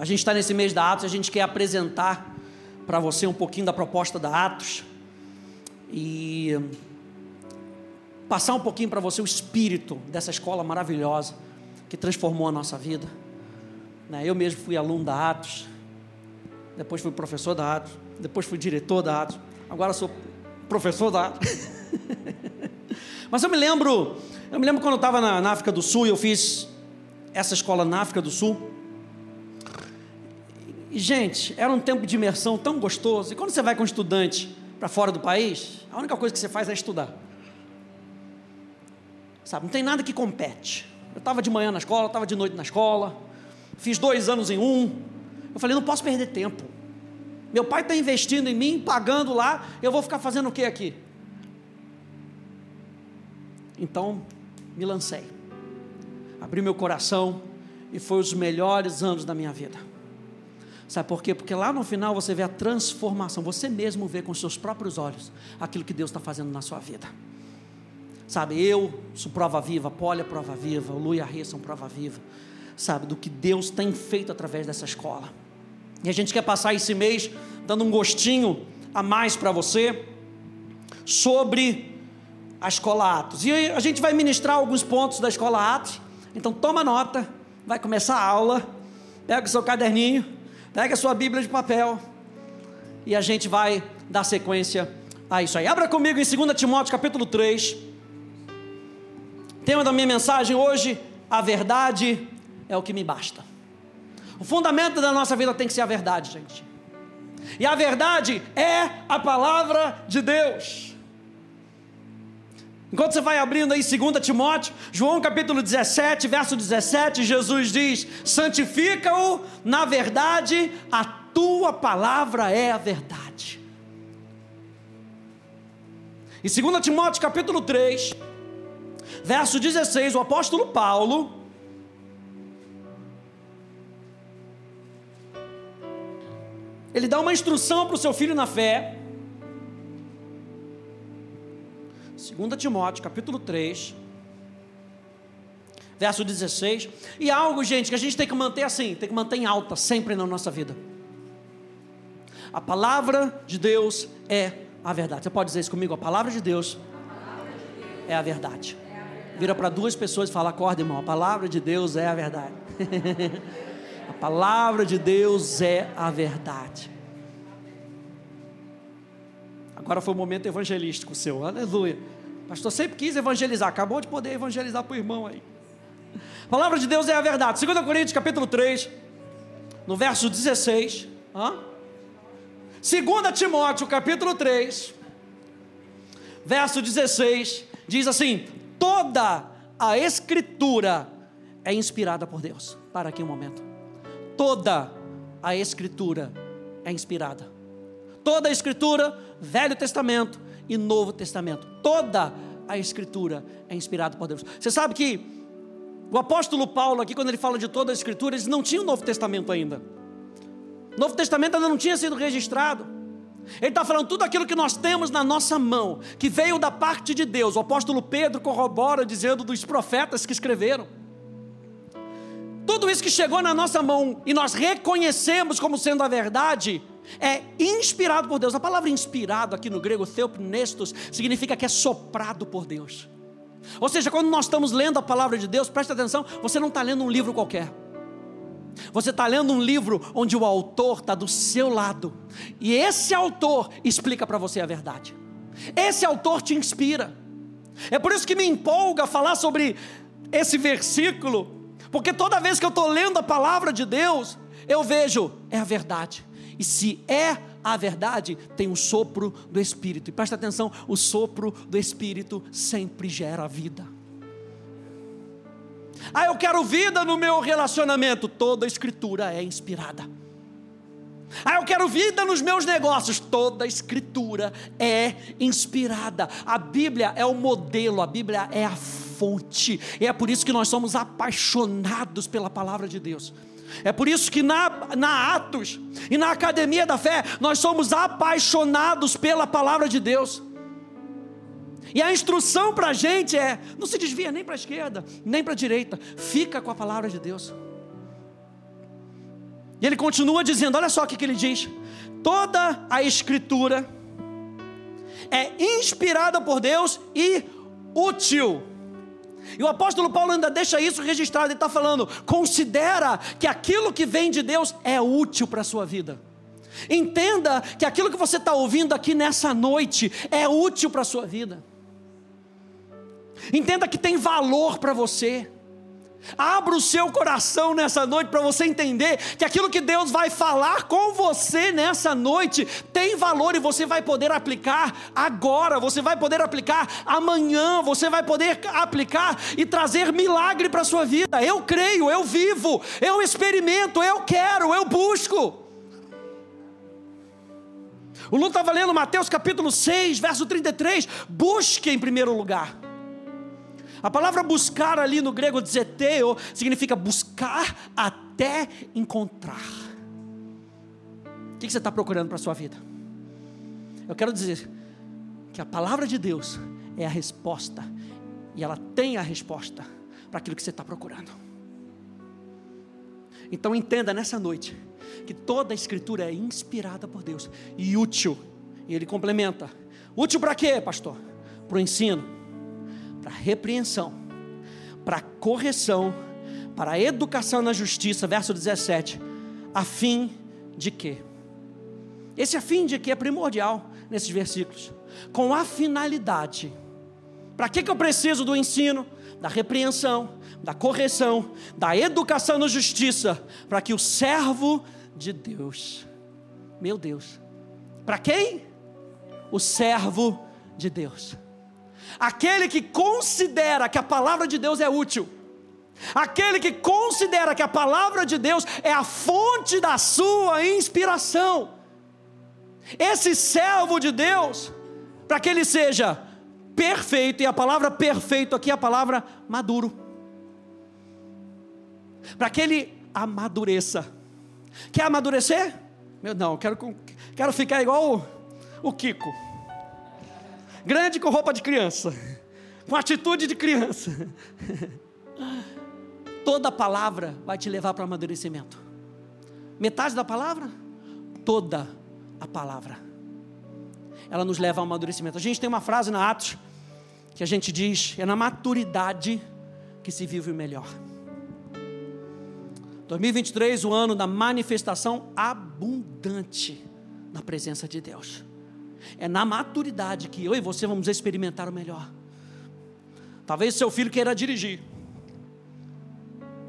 A gente está nesse mês da Atos, a gente quer apresentar para você um pouquinho da proposta da Atos e passar um pouquinho para você o espírito dessa escola maravilhosa que transformou a nossa vida. Né, eu mesmo fui aluno da Atos, depois fui professor da Atos, depois fui diretor da Atos, agora sou professor da Atos. Mas eu me lembro, eu me lembro quando eu estava na, na África do Sul e eu fiz essa escola na África do Sul. E, gente, era um tempo de imersão tão gostoso. E quando você vai com um estudante para fora do país, a única coisa que você faz é estudar. Sabe, não tem nada que compete. Eu estava de manhã na escola, estava de noite na escola, fiz dois anos em um. Eu falei, não posso perder tempo. Meu pai está investindo em mim, pagando lá, eu vou ficar fazendo o que aqui? Então, me lancei. Abri meu coração e foi os melhores anos da minha vida. Sabe por quê? Porque lá no final você vê a transformação, você mesmo vê com seus próprios olhos aquilo que Deus está fazendo na sua vida. Sabe, eu sou prova viva, Polly é prova viva, o Lu e a Rê são prova viva, sabe, do que Deus tem feito através dessa escola. E a gente quer passar esse mês dando um gostinho a mais para você sobre a escola Atos. E a gente vai ministrar alguns pontos da escola Atos. Então toma nota, vai começar a aula, pega o seu caderninho, pega a sua Bíblia de papel e a gente vai dar sequência a isso aí. Abra comigo em 2 Timóteo capítulo 3. Tema da minha mensagem hoje: a verdade é o que me basta. O fundamento da nossa vida tem que ser a verdade, gente. E a verdade é a palavra de Deus. Enquanto você vai abrindo aí 2 Timóteo, João capítulo 17, verso 17, Jesus diz: santifica-o na verdade, a tua palavra é a verdade. Em 2 Timóteo capítulo 3, verso 16, o apóstolo Paulo Ele dá uma instrução para o seu filho na fé. 2 Timóteo, capítulo 3, verso 16. E algo, gente, que a gente tem que manter assim, tem que manter em alta sempre na nossa vida. A palavra de Deus é a verdade. Você pode dizer isso comigo? A palavra de Deus, palavra de Deus é a verdade. Vira para duas pessoas e fala: acorda, irmão. A palavra de Deus é a verdade. A palavra de Deus é a verdade. Agora foi o um momento evangelístico seu, aleluia. Pastor sempre quis evangelizar, acabou de poder evangelizar para o irmão aí. A palavra de Deus é a verdade. 2 Coríntios capítulo 3, no verso 16. Hã? 2 Timóteo capítulo 3, verso 16, diz assim: toda a escritura é inspirada por Deus. Para aqui um momento toda a Escritura é inspirada. Toda a Escritura, Velho Testamento e Novo Testamento. Toda a Escritura é inspirada por Deus. Você sabe que o apóstolo Paulo, aqui, quando ele fala de toda a Escritura, eles não tinham o Novo Testamento ainda. O Novo Testamento ainda não tinha sido registrado. Ele está falando tudo aquilo que nós temos na nossa mão, que veio da parte de Deus. O apóstolo Pedro corrobora dizendo dos profetas que escreveram. Tudo isso que chegou na nossa mão e nós reconhecemos como sendo a verdade, é inspirado por Deus. A palavra inspirado aqui no grego, theopnestos, significa que é soprado por Deus. Ou seja, quando nós estamos lendo a palavra de Deus, preste atenção, você não está lendo um livro qualquer. Você está lendo um livro onde o autor está do seu lado. E esse autor explica para você a verdade. Esse autor te inspira. É por isso que me empolga falar sobre esse versículo porque toda vez que eu estou lendo a palavra de Deus, eu vejo, é a verdade. E se é a verdade, tem o sopro do Espírito. E presta atenção: o sopro do Espírito sempre gera vida. Ah, eu quero vida no meu relacionamento. Toda a Escritura é inspirada. Ah, eu quero vida nos meus negócios. Toda a Escritura é inspirada. A Bíblia é o modelo, a Bíblia é a fonte. E é por isso que nós somos apaixonados pela palavra de Deus. É por isso que na, na Atos e na Academia da Fé nós somos apaixonados pela palavra de Deus. E a instrução para a gente é: não se desvia nem para a esquerda, nem para a direita, fica com a palavra de Deus. E ele continua dizendo: olha só o que, que ele diz. Toda a escritura é inspirada por Deus e útil. E o apóstolo Paulo ainda deixa isso registrado, ele está falando: considera que aquilo que vem de Deus é útil para a sua vida. Entenda que aquilo que você está ouvindo aqui nessa noite é útil para a sua vida. Entenda que tem valor para você. Abra o seu coração nessa noite para você entender que aquilo que Deus vai falar com você nessa noite tem valor e você vai poder aplicar agora, você vai poder aplicar amanhã, você vai poder aplicar e trazer milagre para a sua vida. Eu creio, eu vivo, eu experimento, eu quero, eu busco. O Lu estava lendo Mateus capítulo 6, verso 33. Busque em primeiro lugar a palavra buscar ali no grego zeteo significa buscar até encontrar. O que você está procurando para a sua vida? Eu quero dizer que a palavra de Deus é a resposta, e ela tem a resposta para aquilo que você está procurando. Então entenda nessa noite que toda a escritura é inspirada por Deus e útil. E ele complementa: útil para quê, pastor? Para o ensino para repreensão, para correção, para educação na justiça, verso 17, a fim de quê? Esse a fim de que é primordial nesses versículos, com a finalidade. Para que, que eu preciso do ensino, da repreensão, da correção, da educação na justiça? Para que o servo de Deus, meu Deus, para quem? O servo de Deus aquele que considera que a palavra de Deus é útil, aquele que considera que a palavra de Deus é a fonte da sua inspiração. Esse servo de Deus, para que ele seja perfeito, e a palavra perfeito aqui é a palavra maduro, para que ele amadureça. Quer amadurecer? Meu não, quero, quero ficar igual o, o Kiko grande com roupa de criança, com atitude de criança. Toda palavra vai te levar para o amadurecimento. Metade da palavra? Toda a palavra. Ela nos leva ao amadurecimento. A gente tem uma frase na Atos que a gente diz: é na maturidade que se vive o melhor. 2023, o ano da manifestação abundante na presença de Deus. É na maturidade que eu e você vamos experimentar o melhor. Talvez seu filho queira dirigir.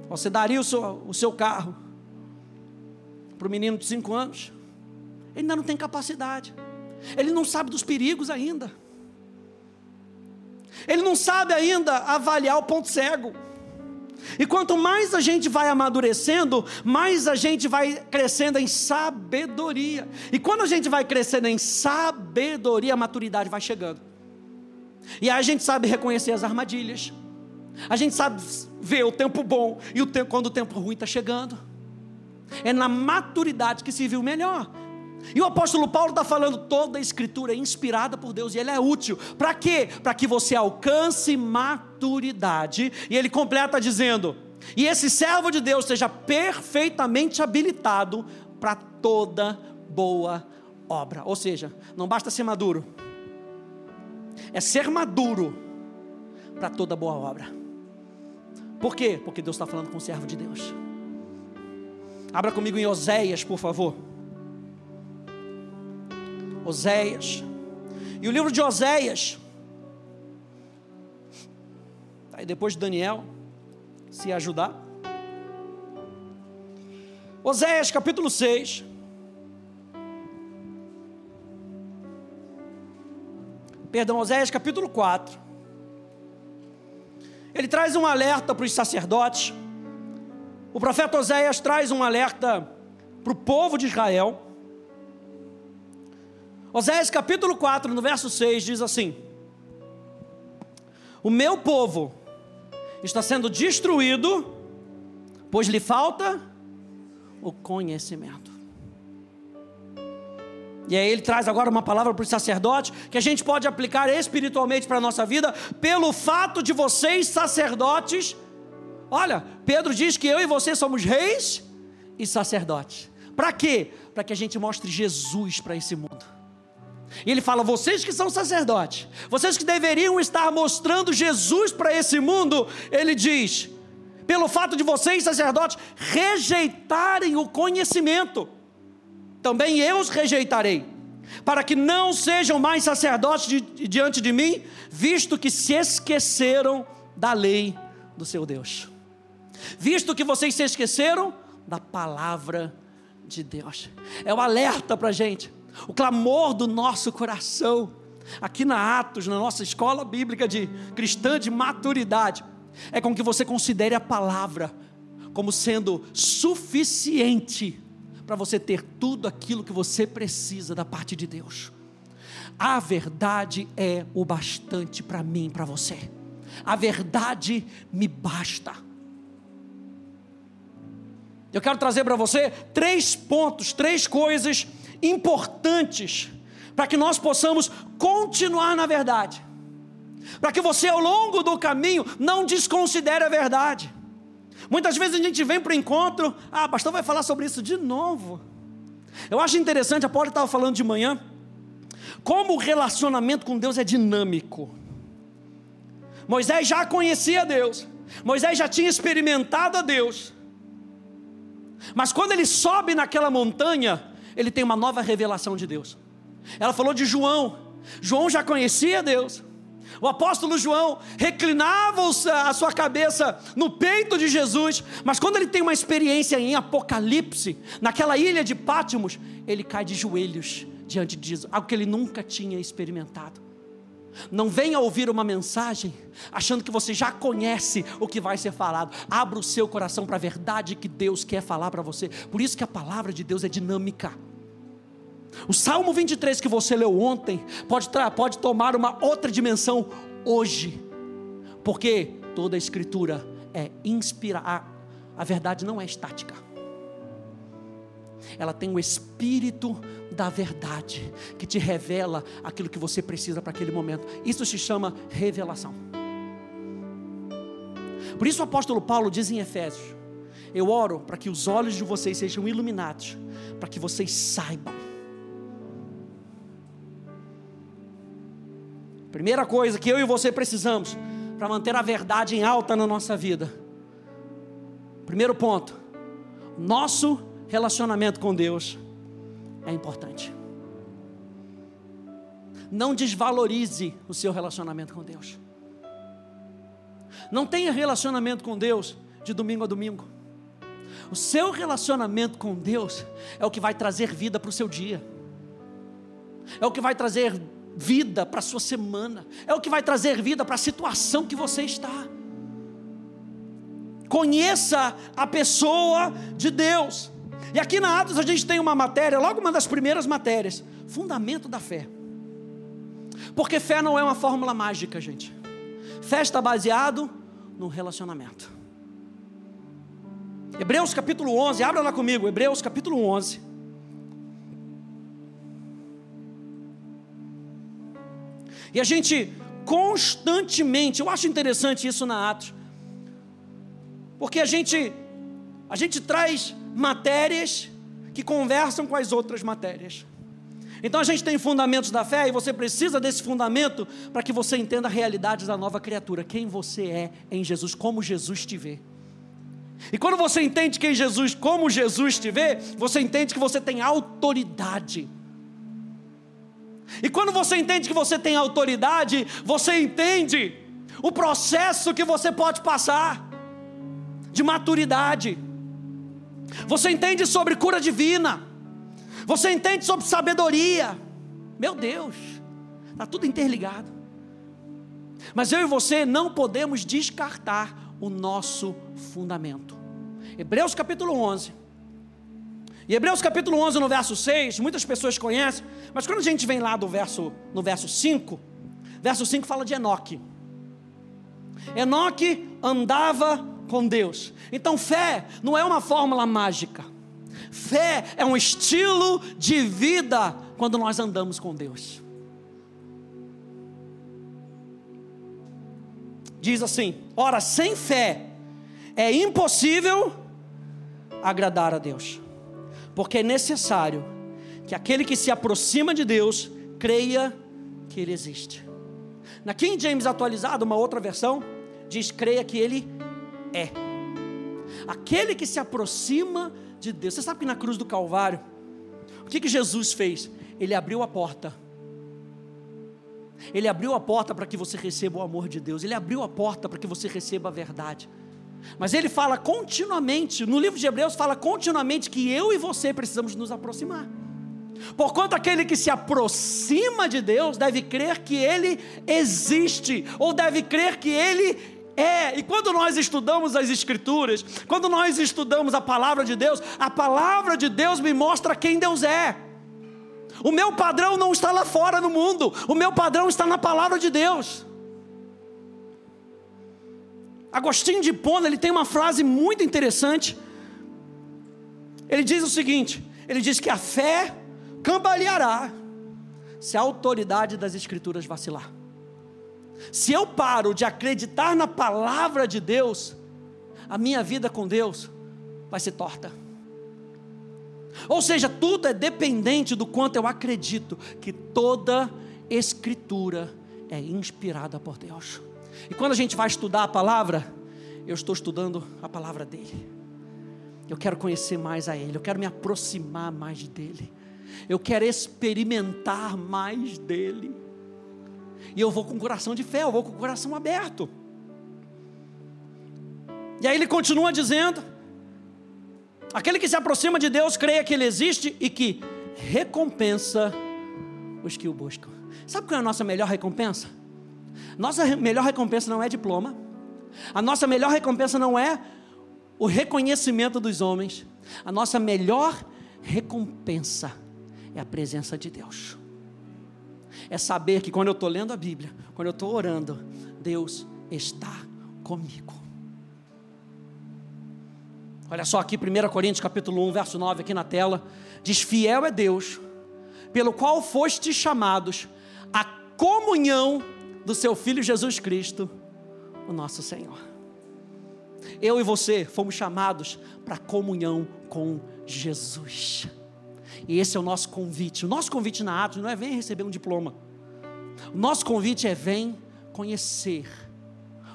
Você daria o seu, o seu carro para o menino de 5 anos? Ele ainda não tem capacidade. Ele não sabe dos perigos ainda. Ele não sabe ainda avaliar o ponto cego. E quanto mais a gente vai amadurecendo, mais a gente vai crescendo em sabedoria. E quando a gente vai crescendo em sabedoria, a maturidade vai chegando. E aí a gente sabe reconhecer as armadilhas. A gente sabe ver o tempo bom e o tempo, quando o tempo ruim está chegando. É na maturidade que se viu melhor. E o apóstolo Paulo está falando toda a escritura é inspirada por Deus e ela é útil. Para quê? Para que você alcance maturidade. E ele completa dizendo: e esse servo de Deus seja perfeitamente habilitado para toda boa obra. Ou seja, não basta ser maduro, é ser maduro para toda boa obra. Por quê? Porque Deus está falando com o servo de Deus. Abra comigo em Oséias, por favor. Oséias. E o livro de Oséias, aí depois de Daniel, se ajudar. Oséias capítulo 6. Perdão, Oséias capítulo 4. Ele traz um alerta para os sacerdotes. O profeta Oséias traz um alerta para o povo de Israel. Oséias capítulo 4, no verso 6, diz assim: O meu povo está sendo destruído, pois lhe falta o conhecimento. E aí ele traz agora uma palavra para os sacerdotes que a gente pode aplicar espiritualmente para a nossa vida, pelo fato de vocês, sacerdotes, olha, Pedro diz que eu e você somos reis e sacerdotes. Para quê? Para que a gente mostre Jesus para esse mundo. E ele fala: vocês que são sacerdotes, vocês que deveriam estar mostrando Jesus para esse mundo, ele diz: pelo fato de vocês, sacerdotes, rejeitarem o conhecimento, também eu os rejeitarei, para que não sejam mais sacerdotes de, diante de mim, visto que se esqueceram da lei do seu Deus, visto que vocês se esqueceram da palavra de Deus. É um alerta para a gente, o clamor do nosso coração, aqui na Atos, na nossa escola bíblica de cristã de maturidade é com que você considere a palavra como sendo suficiente para você ter tudo aquilo que você precisa da parte de Deus. A verdade é o bastante para mim, para você. A verdade me basta. Eu quero trazer para você três pontos, três coisas importantes para que nós possamos continuar na verdade para que você ao longo do caminho não desconsidere a verdade. Muitas vezes a gente vem para o encontro, ah, pastor vai falar sobre isso de novo. Eu acho interessante, a Paula estava falando de manhã, como o relacionamento com Deus é dinâmico. Moisés já conhecia Deus, Moisés já tinha experimentado a Deus, mas quando ele sobe naquela montanha, ele tem uma nova revelação de Deus. Ela falou de João, João já conhecia Deus, o apóstolo João reclinava a sua cabeça no peito de Jesus, mas quando ele tem uma experiência em Apocalipse, naquela ilha de Pátimos, ele cai de joelhos diante de Jesus, algo que ele nunca tinha experimentado. Não venha ouvir uma mensagem achando que você já conhece o que vai ser falado. Abra o seu coração para a verdade que Deus quer falar para você. Por isso que a palavra de Deus é dinâmica. O Salmo 23 que você leu ontem pode, pode tomar uma outra dimensão hoje, porque toda a Escritura é inspirada. A verdade não é estática, ela tem o Espírito da verdade que te revela aquilo que você precisa para aquele momento. Isso se chama revelação. Por isso o apóstolo Paulo diz em Efésios: Eu oro para que os olhos de vocês sejam iluminados, para que vocês saibam Primeira coisa que eu e você precisamos para manter a verdade em alta na nossa vida. Primeiro ponto: nosso relacionamento com Deus é importante. Não desvalorize o seu relacionamento com Deus. Não tenha relacionamento com Deus de domingo a domingo. O seu relacionamento com Deus é o que vai trazer vida para o seu dia, é o que vai trazer vida para a sua semana, é o que vai trazer vida para a situação que você está. Conheça a pessoa de Deus. E aqui na Atos a gente tem uma matéria, logo uma das primeiras matérias, fundamento da fé. Porque fé não é uma fórmula mágica, gente. Fé está baseado no relacionamento. Hebreus capítulo 11, abra lá comigo, Hebreus capítulo 11. E a gente constantemente, eu acho interessante isso na Atos, porque a gente, a gente traz matérias que conversam com as outras matérias. Então a gente tem fundamentos da fé e você precisa desse fundamento para que você entenda a realidade da nova criatura, quem você é em Jesus, como Jesus te vê. E quando você entende quem Jesus, como Jesus te vê, você entende que você tem autoridade e quando você entende que você tem autoridade, você entende o processo que você pode passar de maturidade. Você entende sobre cura divina. Você entende sobre sabedoria. Meu Deus, está tudo interligado. Mas eu e você não podemos descartar o nosso fundamento. Hebreus capítulo 11 e Hebreus capítulo 11, no verso 6, muitas pessoas conhecem, mas quando a gente vem lá do verso, no verso 5, verso 5 fala de Enoque. Enoque andava com Deus. Então, fé não é uma fórmula mágica. Fé é um estilo de vida quando nós andamos com Deus. Diz assim: ora, sem fé é impossível agradar a Deus. Porque é necessário que aquele que se aproxima de Deus creia que Ele existe. Na King James atualizado, uma outra versão, diz: creia que Ele é. Aquele que se aproxima de Deus. Você sabe que na cruz do Calvário, o que, que Jesus fez? Ele abriu a porta. Ele abriu a porta para que você receba o amor de Deus. Ele abriu a porta para que você receba a verdade. Mas ele fala continuamente, no livro de Hebreus, fala continuamente que eu e você precisamos nos aproximar. Porquanto aquele que se aproxima de Deus deve crer que Ele existe, ou deve crer que Ele é. E quando nós estudamos as Escrituras, quando nós estudamos a palavra de Deus, a palavra de Deus me mostra quem Deus é. O meu padrão não está lá fora no mundo, o meu padrão está na palavra de Deus. Agostinho de Pona, ele tem uma frase muito interessante. Ele diz o seguinte: ele diz que a fé cambaleará se a autoridade das Escrituras vacilar. Se eu paro de acreditar na palavra de Deus, a minha vida com Deus vai ser torta. Ou seja, tudo é dependente do quanto eu acredito que toda Escritura é inspirada por Deus. E quando a gente vai estudar a palavra, eu estou estudando a palavra dele. Eu quero conhecer mais a ele, eu quero me aproximar mais dele. Eu quero experimentar mais dele. E eu vou com o coração de fé, eu vou com o coração aberto. E aí ele continua dizendo: aquele que se aproxima de Deus creia que ele existe e que recompensa os que o buscam. Sabe qual é a nossa melhor recompensa? Nossa melhor recompensa não é diploma. A nossa melhor recompensa não é o reconhecimento dos homens. A nossa melhor recompensa é a presença de Deus. É saber que quando eu estou lendo a Bíblia, quando eu estou orando, Deus está comigo. Olha só aqui, 1 Coríntios capítulo 1, verso 9, aqui na tela. Diz: Fiel é Deus, pelo qual fostes chamados à comunhão do seu Filho Jesus Cristo, o nosso Senhor. Eu e você fomos chamados para comunhão com Jesus. E esse é o nosso convite. O nosso convite na Atos não é vem receber um diploma. O nosso convite é vem conhecer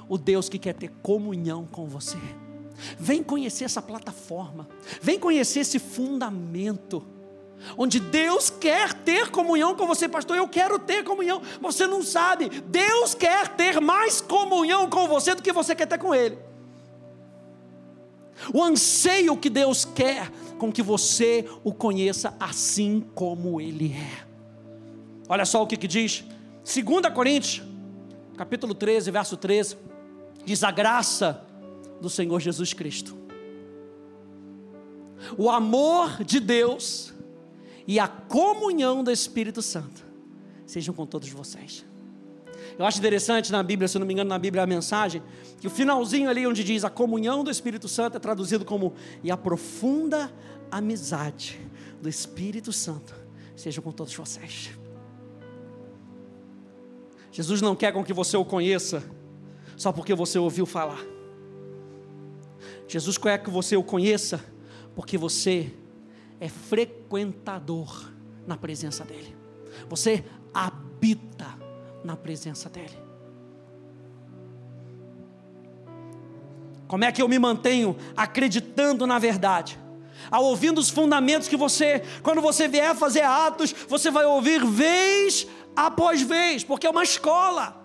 o Deus que quer ter comunhão com você. Vem conhecer essa plataforma. Vem conhecer esse fundamento. Onde Deus quer ter comunhão com você, pastor. Eu quero ter comunhão. Você não sabe. Deus quer ter mais comunhão com você do que você quer ter com Ele. O anseio que Deus quer com que você o conheça assim como Ele é. Olha só o que, que diz, 2 Coríntios, capítulo 13, verso 13, diz a graça do Senhor Jesus Cristo, o amor de Deus e a comunhão do Espírito Santo sejam com todos vocês. Eu acho interessante na Bíblia, se não me engano, na Bíblia a mensagem, que o finalzinho ali onde diz a comunhão do Espírito Santo é traduzido como e a profunda amizade do Espírito Santo seja com todos vocês. Jesus não quer com que você o conheça só porque você ouviu falar. Jesus quer que você o conheça porque você é frequentador na presença dEle. Você habita na presença dEle. Como é que eu me mantenho acreditando na verdade? Ao ouvindo os fundamentos que você, quando você vier fazer atos, você vai ouvir vez após vez, porque é uma escola.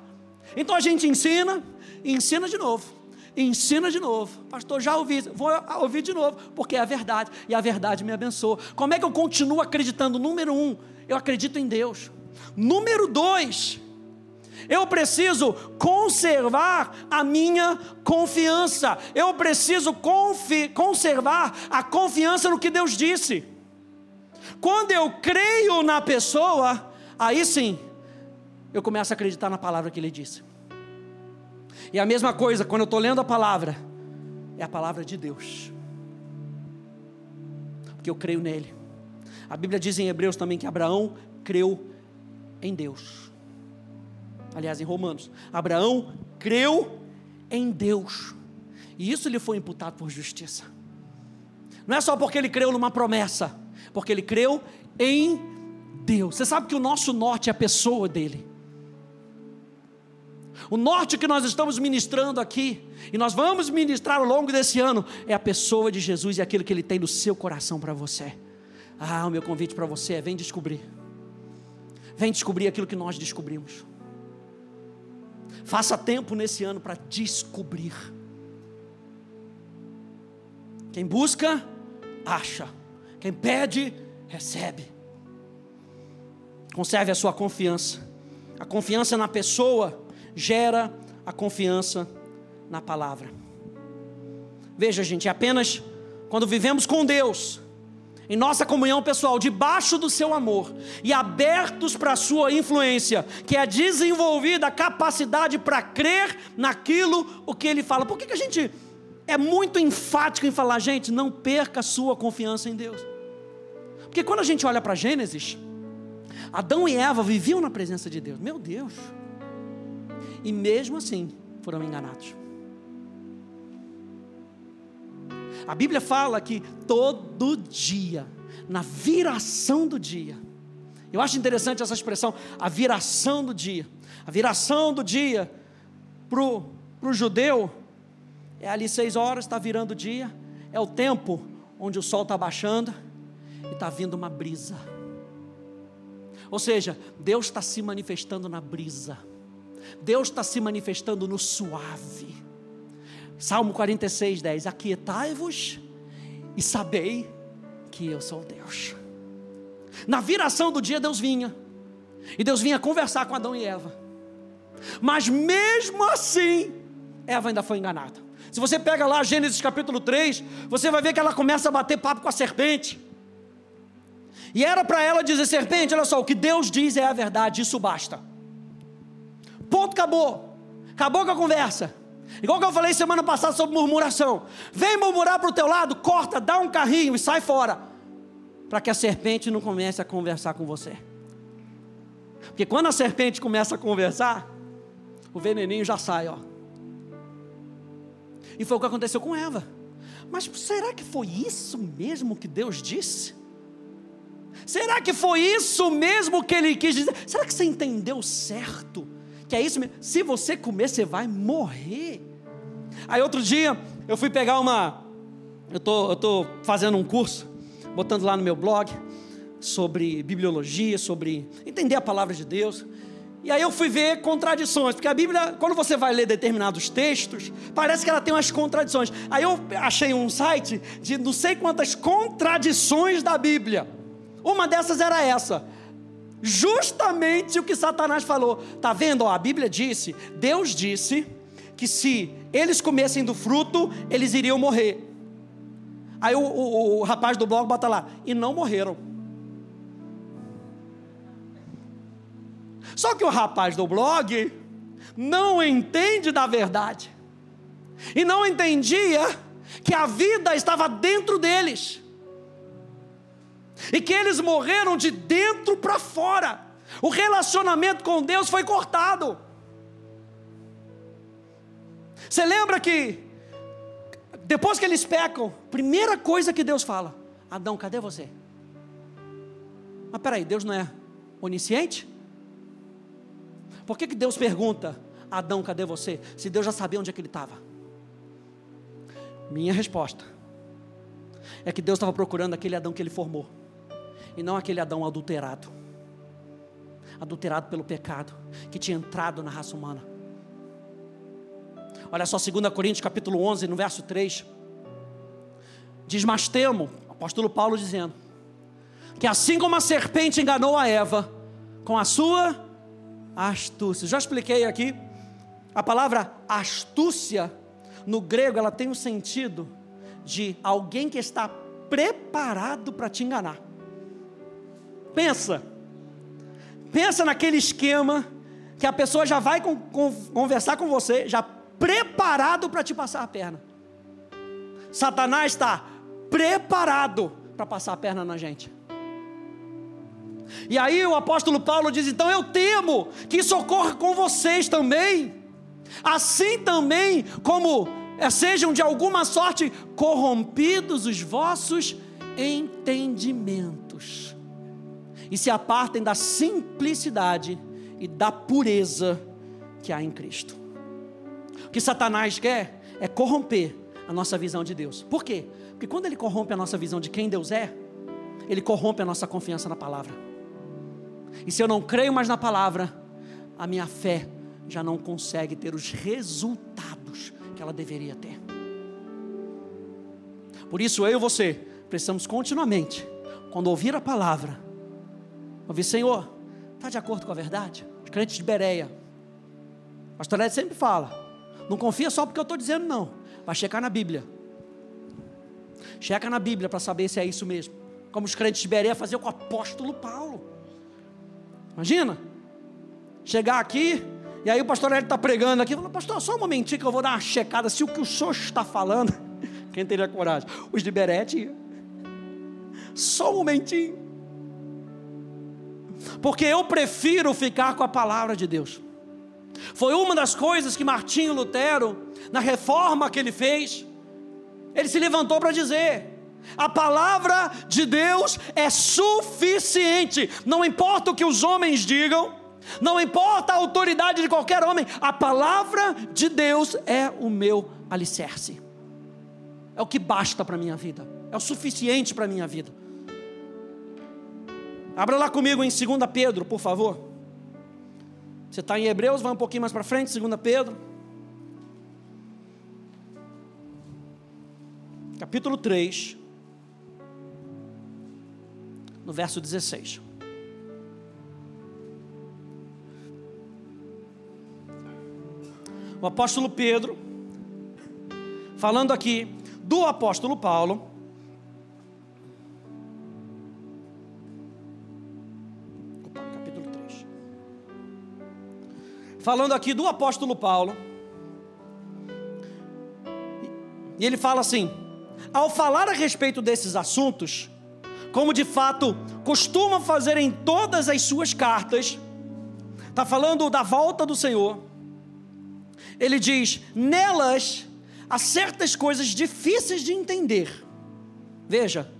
Então a gente ensina, ensina de novo, ensina de novo. Pastor, já ouvi, vou ouvir de novo, porque é a verdade, e a verdade me abençoa. Como é que eu continuo acreditando? Número um, eu acredito em Deus. Número dois, eu preciso conservar a minha confiança. Eu preciso conservar a confiança no que Deus disse. Quando eu creio na pessoa, aí sim, eu começo a acreditar na palavra que ele disse. E a mesma coisa, quando eu estou lendo a palavra, é a palavra de Deus. Porque eu creio nele. A Bíblia diz em Hebreus também que Abraão creu em Deus aliás, em Romanos. Abraão creu em Deus, e isso lhe foi imputado por justiça. Não é só porque ele creu numa promessa, porque ele creu em Deus. Você sabe que o nosso norte é a pessoa dele. O norte que nós estamos ministrando aqui, e nós vamos ministrar ao longo desse ano, é a pessoa de Jesus e aquilo que ele tem no seu coração para você. Ah, o meu convite para você é: vem descobrir. Vem descobrir aquilo que nós descobrimos. Faça tempo nesse ano para descobrir. Quem busca, acha. Quem pede, recebe. Conserve a sua confiança. A confiança na pessoa gera a confiança na palavra. Veja, gente, apenas quando vivemos com Deus, em nossa comunhão pessoal, debaixo do seu amor e abertos para a sua influência, que é desenvolvida a capacidade para crer naquilo o que ele fala. Por que, que a gente é muito enfático em falar, gente, não perca a sua confiança em Deus? Porque quando a gente olha para Gênesis, Adão e Eva viviam na presença de Deus. Meu Deus e mesmo assim foram enganados. A Bíblia fala que todo dia, na viração do dia, eu acho interessante essa expressão, a viração do dia. A viração do dia para o judeu é ali seis horas, está virando o dia, é o tempo onde o sol está baixando e está vindo uma brisa. Ou seja, Deus está se manifestando na brisa. Deus está se manifestando no suave. Salmo 46, 10: Aquietai-vos e sabei que eu sou Deus. Na viração do dia, Deus vinha, e Deus vinha conversar com Adão e Eva, mas mesmo assim, Eva ainda foi enganada. Se você pega lá Gênesis capítulo 3, você vai ver que ela começa a bater papo com a serpente. E era para ela dizer: serpente, olha só, o que Deus diz é a verdade, isso basta. Ponto, acabou. Acabou com a conversa. Igual que eu falei semana passada sobre murmuração. Vem murmurar para o teu lado, corta, dá um carrinho e sai fora. Para que a serpente não comece a conversar com você. Porque quando a serpente começa a conversar, o veneninho já sai, ó. E foi o que aconteceu com Eva. Mas será que foi isso mesmo que Deus disse? Será que foi isso mesmo que ele quis dizer? Será que você entendeu certo? Que é isso mesmo. Se você comer, você vai morrer. Aí outro dia, eu fui pegar uma. Eu tô, estou tô fazendo um curso, botando lá no meu blog, sobre bibliologia, sobre entender a palavra de Deus. E aí eu fui ver contradições, porque a Bíblia, quando você vai ler determinados textos, parece que ela tem umas contradições. Aí eu achei um site de não sei quantas contradições da Bíblia. Uma dessas era essa: justamente o que Satanás falou. Tá vendo? Ó, a Bíblia disse, Deus disse que se eles comessem do fruto, eles iriam morrer. Aí o, o, o rapaz do blog bota lá, e não morreram. Só que o rapaz do blog não entende da verdade. E não entendia que a vida estava dentro deles e que eles morreram de dentro para fora. O relacionamento com Deus foi cortado. Você lembra que depois que eles pecam, primeira coisa que Deus fala: Adão, cadê você? Mas peraí, Deus não é onisciente? Por que, que Deus pergunta, Adão, cadê você? Se Deus já sabia onde é que ele estava. Minha resposta é que Deus estava procurando aquele Adão que ele formou e não aquele Adão adulterado adulterado pelo pecado que tinha entrado na raça humana. Olha só, 2 Coríntios capítulo 11, no verso 3. Diz Mastemo, apóstolo Paulo dizendo, que assim como a serpente enganou a Eva com a sua astúcia. Já expliquei aqui, a palavra astúcia no grego ela tem o um sentido de alguém que está preparado para te enganar. Pensa. Pensa naquele esquema que a pessoa já vai conversar com você, já preparado para te passar a perna. Satanás está preparado para passar a perna na gente. E aí o apóstolo Paulo diz: então eu temo que isso ocorra com vocês também. Assim também como é sejam de alguma sorte corrompidos os vossos entendimentos e se apartem da simplicidade e da pureza que há em Cristo. O que Satanás quer é corromper a nossa visão de Deus. Por quê? Porque quando ele corrompe a nossa visão de quem Deus é, ele corrompe a nossa confiança na palavra. E se eu não creio mais na palavra, a minha fé já não consegue ter os resultados que ela deveria ter. Por isso eu e você precisamos continuamente, quando ouvir a palavra, ouvir, Senhor, está de acordo com a verdade? Os crentes de Bereia, pastor Ed sempre fala, não confia só porque eu estou dizendo não, vai checar na Bíblia. Checa na Bíblia para saber se é isso mesmo. Como os crentes de Bereia faziam com o apóstolo Paulo. Imagina, chegar aqui, e aí o pastor Hélio está pregando aqui, fala, pastor, só um momentinho que eu vou dar uma checada se o que o senhor está falando. Quem teria coragem? Os de Berete. Só um momentinho. Porque eu prefiro ficar com a palavra de Deus. Foi uma das coisas que Martinho Lutero, na reforma que ele fez, ele se levantou para dizer: a palavra de Deus é suficiente, não importa o que os homens digam, não importa a autoridade de qualquer homem, a palavra de Deus é o meu alicerce, é o que basta para a minha vida, é o suficiente para a minha vida. Abra lá comigo em 2 Pedro, por favor. Você está em Hebreus, vai um pouquinho mais para frente, 2 Pedro. Capítulo 3, no verso 16. o apóstolo Pedro, falando aqui do apóstolo Paulo, Falando aqui do apóstolo Paulo, e ele fala assim: ao falar a respeito desses assuntos, como de fato costuma fazer em todas as suas cartas, está falando da volta do Senhor ele diz: nelas há certas coisas difíceis de entender. Veja,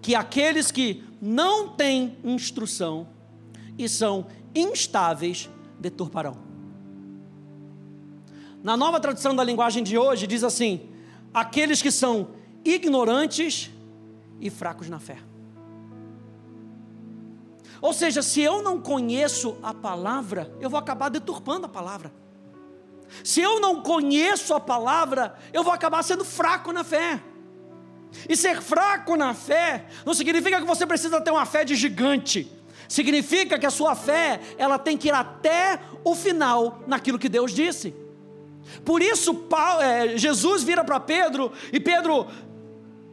que aqueles que não têm instrução e são instáveis deturparão. Na nova tradução da linguagem de hoje, diz assim: aqueles que são ignorantes e fracos na fé. Ou seja, se eu não conheço a palavra, eu vou acabar deturpando a palavra. Se eu não conheço a palavra, eu vou acabar sendo fraco na fé. E ser fraco na fé não significa que você precisa ter uma fé de gigante. Significa que a sua fé, ela tem que ir até o final naquilo que Deus disse. Por isso, Paulo, é, Jesus vira para Pedro e Pedro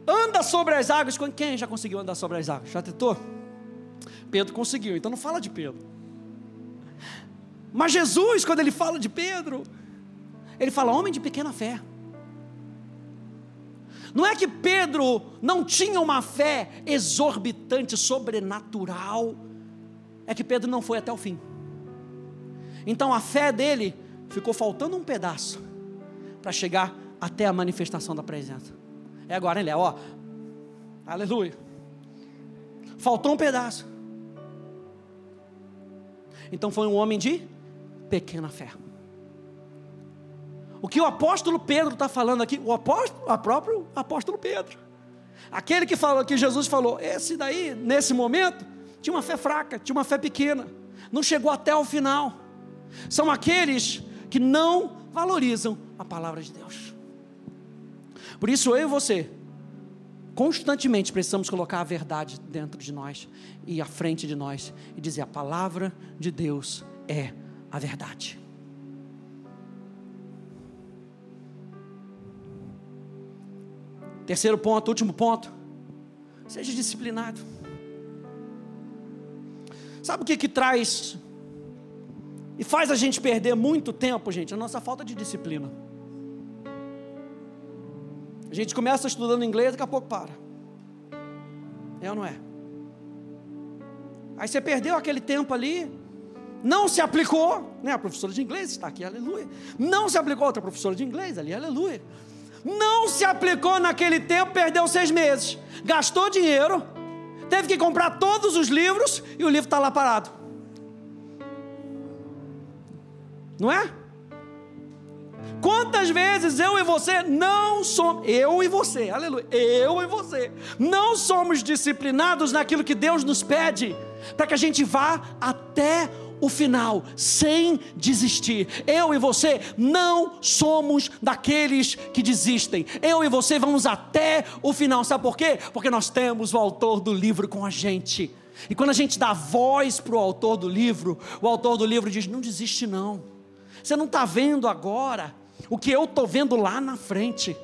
anda sobre as águas. Quem já conseguiu andar sobre as águas? Já tentou? Pedro conseguiu, então não fala de Pedro. Mas Jesus, quando ele fala de Pedro, ele fala: homem de pequena fé. Não é que Pedro não tinha uma fé exorbitante, sobrenatural, é que Pedro não foi até o fim. Então a fé dele ficou faltando um pedaço para chegar até a manifestação da presença. É agora, ele é, ó, aleluia. Faltou um pedaço. Então foi um homem de pequena fé. O que o apóstolo Pedro está falando aqui, o apóstolo, a próprio apóstolo Pedro, aquele que falou que Jesus falou, esse daí, nesse momento, tinha uma fé fraca, tinha uma fé pequena, não chegou até o final. São aqueles que não valorizam a palavra de Deus. Por isso eu e você, constantemente precisamos colocar a verdade dentro de nós e à frente de nós e dizer: a palavra de Deus é a verdade. Terceiro ponto, último ponto. Seja disciplinado. Sabe o que que traz e faz a gente perder muito tempo, gente? A nossa falta de disciplina. A gente começa estudando inglês, daqui a pouco para. É ou não é? Aí você perdeu aquele tempo ali, não se aplicou, né? A professora de inglês está aqui, aleluia. Não se aplicou outra professora de inglês ali, aleluia. não se aplicou naquele tempo, perdeu seis meses, gastou dinheiro, teve que comprar todos os livros e o livro está lá parado. Não é? Quantas vezes eu e você não somos, eu e você, aleluia, eu e você, não somos disciplinados naquilo que Deus nos pede, para que a gente vá até o final, sem desistir. Eu e você não somos daqueles que desistem. Eu e você vamos até o final. Sabe por quê? Porque nós temos o autor do livro com a gente. E quando a gente dá voz para o autor do livro, o autor do livro diz: Não desiste, não. Você não está vendo agora o que eu estou vendo lá na frente.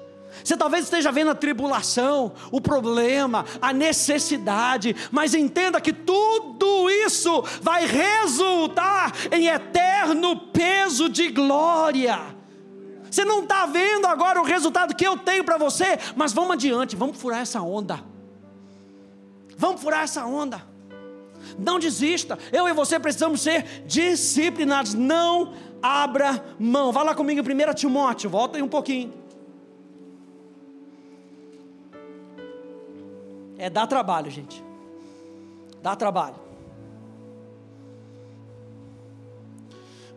Você talvez esteja vendo a tribulação, o problema, a necessidade, mas entenda que tudo isso vai resultar em eterno peso de glória. Você não está vendo agora o resultado que eu tenho para você, mas vamos adiante, vamos furar essa onda. Vamos furar essa onda. Não desista. Eu e você precisamos ser disciplinados. Não abra mão. Vá lá comigo em 1 Timóteo, volta aí um pouquinho. É dar trabalho, gente. Dá trabalho.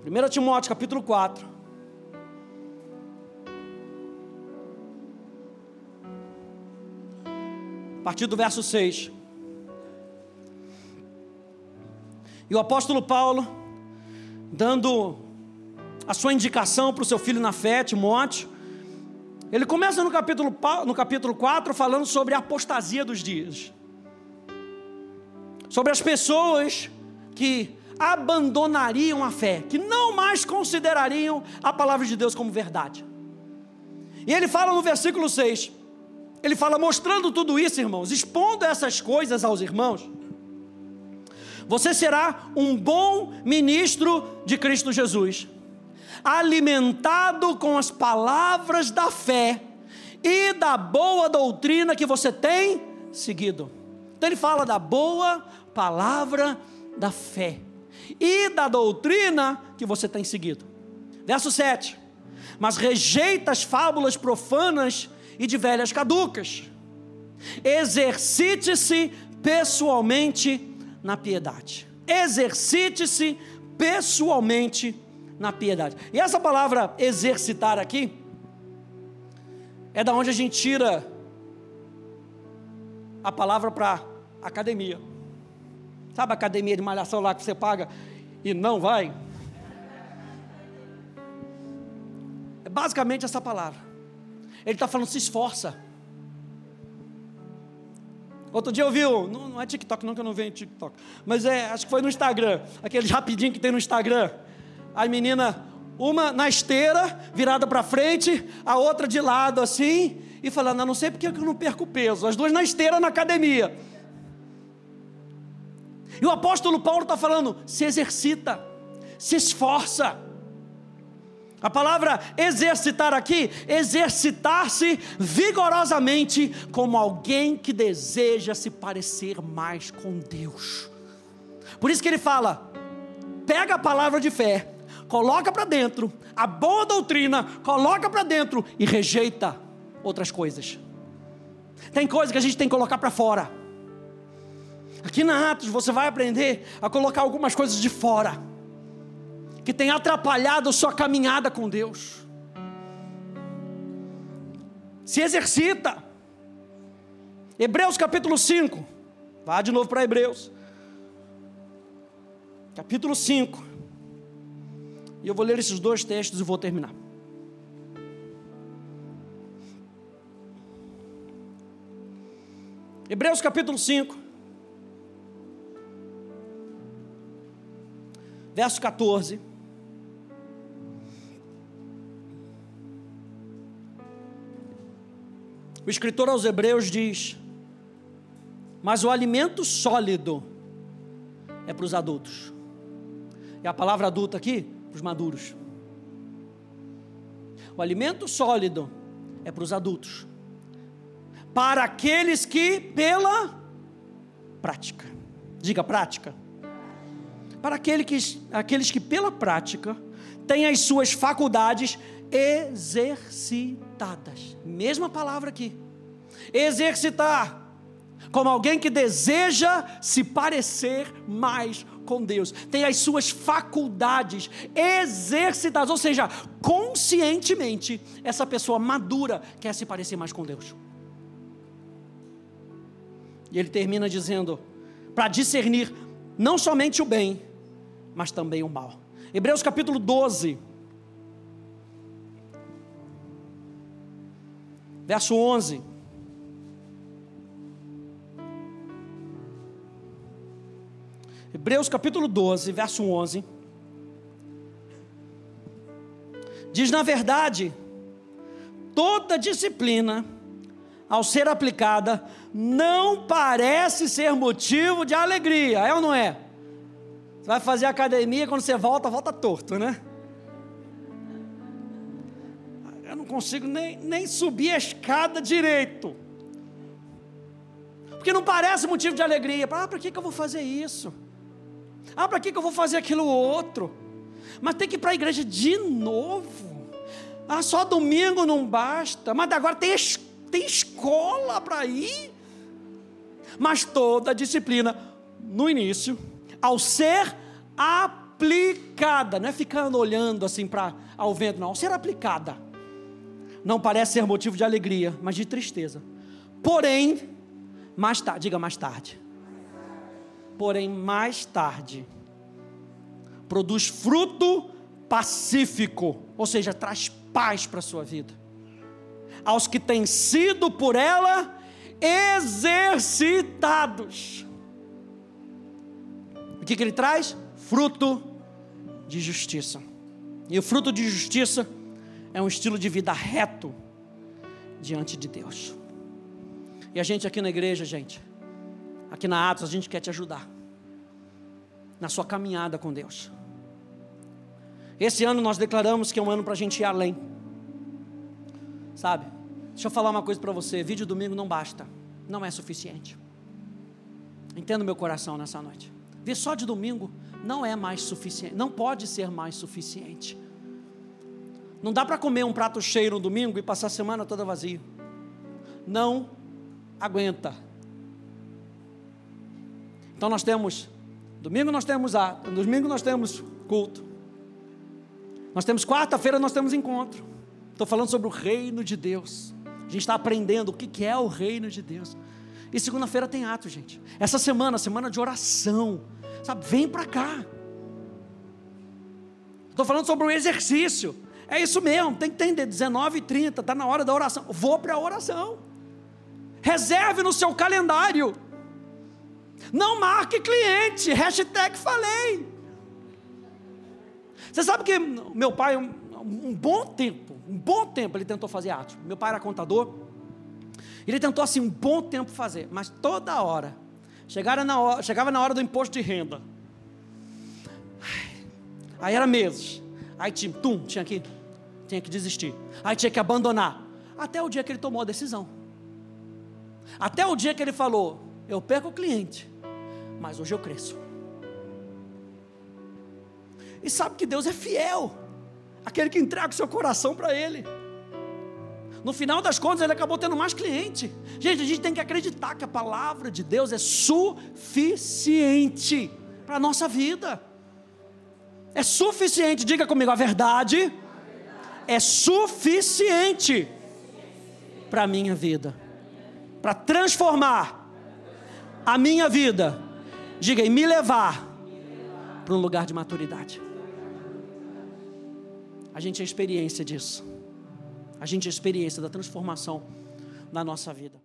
1 Timóteo capítulo 4. A partir do verso 6. E o apóstolo Paulo, dando a sua indicação para o seu filho na fé, Timóteo, ele começa no capítulo, no capítulo 4 falando sobre a apostasia dos dias. Sobre as pessoas que abandonariam a fé, que não mais considerariam a palavra de Deus como verdade. E ele fala no versículo 6, ele fala mostrando tudo isso, irmãos, expondo essas coisas aos irmãos. Você será um bom ministro de Cristo Jesus alimentado com as palavras da fé e da boa doutrina que você tem seguido. Então ele fala da boa palavra da fé e da doutrina que você tem seguido. Verso 7. Mas rejeita as fábulas profanas e de velhas caducas. Exercite-se pessoalmente na piedade. Exercite-se pessoalmente na piedade. E essa palavra exercitar aqui é da onde a gente tira a palavra para academia. Sabe a academia de malhação lá que você paga e não vai? É basicamente essa palavra. Ele está falando, se esforça. Outro dia eu vi, não, não é TikTok não, que eu não vejo TikTok, mas é, acho que foi no Instagram, aquele rapidinho que tem no Instagram a menina, uma na esteira, virada para frente, a outra de lado assim, e falando: não sei porque eu não perco peso. As duas na esteira na academia. E o apóstolo Paulo está falando: se exercita, se esforça. A palavra exercitar aqui, exercitar-se vigorosamente como alguém que deseja se parecer mais com Deus. Por isso que ele fala: pega a palavra de fé, coloca para dentro a boa doutrina, coloca para dentro e rejeita outras coisas. Tem coisas que a gente tem que colocar para fora. Aqui na Atos você vai aprender a colocar algumas coisas de fora que tem atrapalhado a sua caminhada com Deus. Se exercita. Hebreus capítulo 5. Vá de novo para Hebreus. Capítulo 5. E eu vou ler esses dois textos e vou terminar. Hebreus capítulo 5, verso 14. O escritor aos Hebreus diz: Mas o alimento sólido é para os adultos. E a palavra adulto aqui os maduros. O alimento sólido é para os adultos. Para aqueles que, pela prática, diga prática. Para aquele que, aqueles que, pela prática, têm as suas faculdades exercitadas. Mesma palavra aqui. Exercitar. Como alguém que deseja se parecer mais com Deus, tem as suas faculdades exercitadas, ou seja, conscientemente, essa pessoa madura quer se parecer mais com Deus. E ele termina dizendo: para discernir não somente o bem, mas também o mal. Hebreus capítulo 12, verso 11. Hebreus capítulo 12, verso 11. Diz: na verdade, toda disciplina, ao ser aplicada, não parece ser motivo de alegria, é ou não é? Você vai fazer academia, quando você volta, volta torto, né? Consigo nem, nem subir a escada direito. Porque não parece motivo de alegria. Ah, para que, que eu vou fazer isso? Ah, para que, que eu vou fazer aquilo outro? Mas tem que ir para a igreja de novo. Ah, só domingo não basta. Mas agora tem, tem escola para ir. Mas toda a disciplina, no início, ao ser aplicada, não é ficando olhando assim para ao vento, não, ao ser aplicada, não parece ser motivo de alegria, mas de tristeza. Porém, mais tarde, diga mais tarde. Porém, mais tarde, produz fruto pacífico, ou seja, traz paz para a sua vida. Aos que têm sido por ela exercitados que, que ele traz? Fruto de justiça. E o fruto de justiça é um estilo de vida reto diante de Deus. E a gente aqui na igreja, gente, aqui na Atos, a gente quer te ajudar na sua caminhada com Deus. Esse ano nós declaramos que é um ano para a gente ir além. Sabe? Deixa eu falar uma coisa para você: vídeo domingo não basta, não é suficiente. Entenda meu coração nessa noite. Ver só de domingo não é mais suficiente, não pode ser mais suficiente. Não dá para comer um prato cheio no domingo e passar a semana toda vazio. Não aguenta. Então nós temos domingo nós temos a, domingo nós temos culto. Nós temos quarta-feira nós temos encontro. Estou falando sobre o reino de Deus. A gente está aprendendo o que é o reino de Deus. E segunda-feira tem ato, gente. Essa semana, semana de oração. Sabe, vem para cá. Estou falando sobre o exercício. É isso mesmo, tem que entender. 19 e 30, está na hora da oração. Vou para a oração. Reserve no seu calendário. Não marque cliente. Hashtag falei. Você sabe que meu pai, um, um bom tempo, um bom tempo ele tentou fazer atos. Meu pai era contador. Ele tentou assim um bom tempo fazer, mas toda hora Chegava na hora, chegava na hora do imposto de renda. Aí era meses. Aí tinha, tum, tinha que, tinha que desistir. Aí tinha que abandonar. Até o dia que ele tomou a decisão. Até o dia que ele falou: Eu perco o cliente, mas hoje eu cresço. E sabe que Deus é fiel. Aquele que entrega o seu coração para Ele. No final das contas, ele acabou tendo mais cliente. Gente, a gente tem que acreditar que a palavra de Deus é suficiente para a nossa vida. É suficiente, diga comigo, a verdade é suficiente para a minha vida, para transformar a minha vida, diga, e me levar para um lugar de maturidade. A gente tem experiência disso a gente a experiência da transformação na nossa vida.